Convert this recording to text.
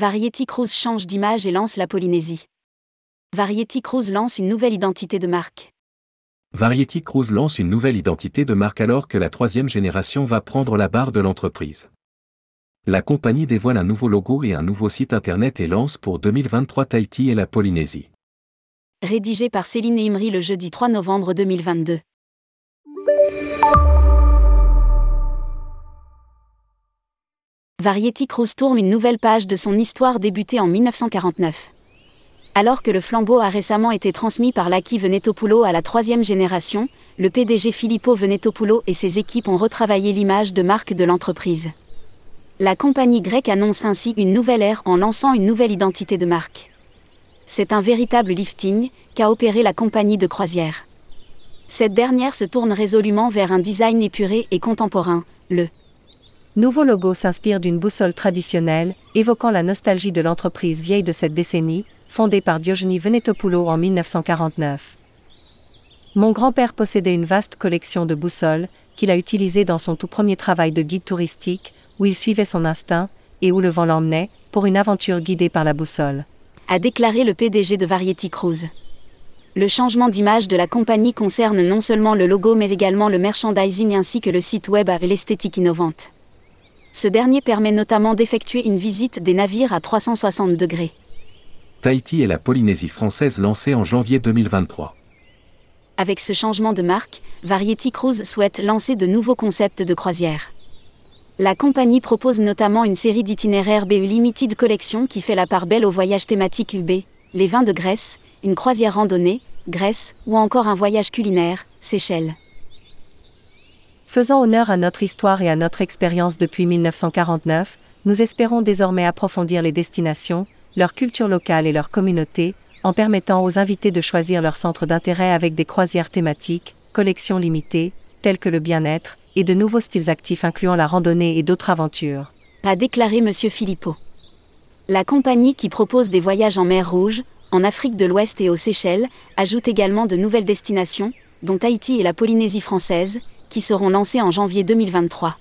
Variety Cruise change d'image et lance la Polynésie. Variety Cruise lance une nouvelle identité de marque. Variety Cruise lance une nouvelle identité de marque alors que la troisième génération va prendre la barre de l'entreprise. La compagnie dévoile un nouveau logo et un nouveau site internet et lance pour 2023 Tahiti et la Polynésie. Rédigé par Céline Imri le jeudi 3 novembre 2022. Variety Cruise tourne une nouvelle page de son histoire débutée en 1949. Alors que le flambeau a récemment été transmis par Laki Venetopoulou à la troisième génération, le PDG Filippo Venetopoulou et ses équipes ont retravaillé l'image de marque de l'entreprise. La compagnie grecque annonce ainsi une nouvelle ère en lançant une nouvelle identité de marque. C'est un véritable lifting qu'a opéré la compagnie de croisière. Cette dernière se tourne résolument vers un design épuré et contemporain, le Nouveau logo s'inspire d'une boussole traditionnelle, évoquant la nostalgie de l'entreprise vieille de cette décennie, fondée par Diogeni Venetopoulou en 1949. Mon grand-père possédait une vaste collection de boussoles, qu'il a utilisées dans son tout premier travail de guide touristique, où il suivait son instinct, et où le vent l'emmenait, pour une aventure guidée par la boussole. A déclaré le PDG de Variety Cruise. Le changement d'image de la compagnie concerne non seulement le logo mais également le merchandising ainsi que le site web avec l'esthétique innovante. Ce dernier permet notamment d'effectuer une visite des navires à 360 degrés. Tahiti et la Polynésie française lancée en janvier 2023. Avec ce changement de marque, Variety Cruise souhaite lancer de nouveaux concepts de croisière. La compagnie propose notamment une série d'itinéraires BU Limited Collection qui fait la part belle aux voyages thématiques UB, les vins de Grèce, une croisière randonnée, Grèce, ou encore un voyage culinaire, Seychelles. Faisant honneur à notre histoire et à notre expérience depuis 1949, nous espérons désormais approfondir les destinations, leur culture locale et leur communauté, en permettant aux invités de choisir leur centre d'intérêt avec des croisières thématiques, collections limitées, telles que le bien-être, et de nouveaux styles actifs incluant la randonnée et d'autres aventures. A déclaré M. Philippot. La compagnie qui propose des voyages en mer Rouge, en Afrique de l'Ouest et aux Seychelles, ajoute également de nouvelles destinations, dont Haïti et la Polynésie française, qui seront lancées en janvier 2023.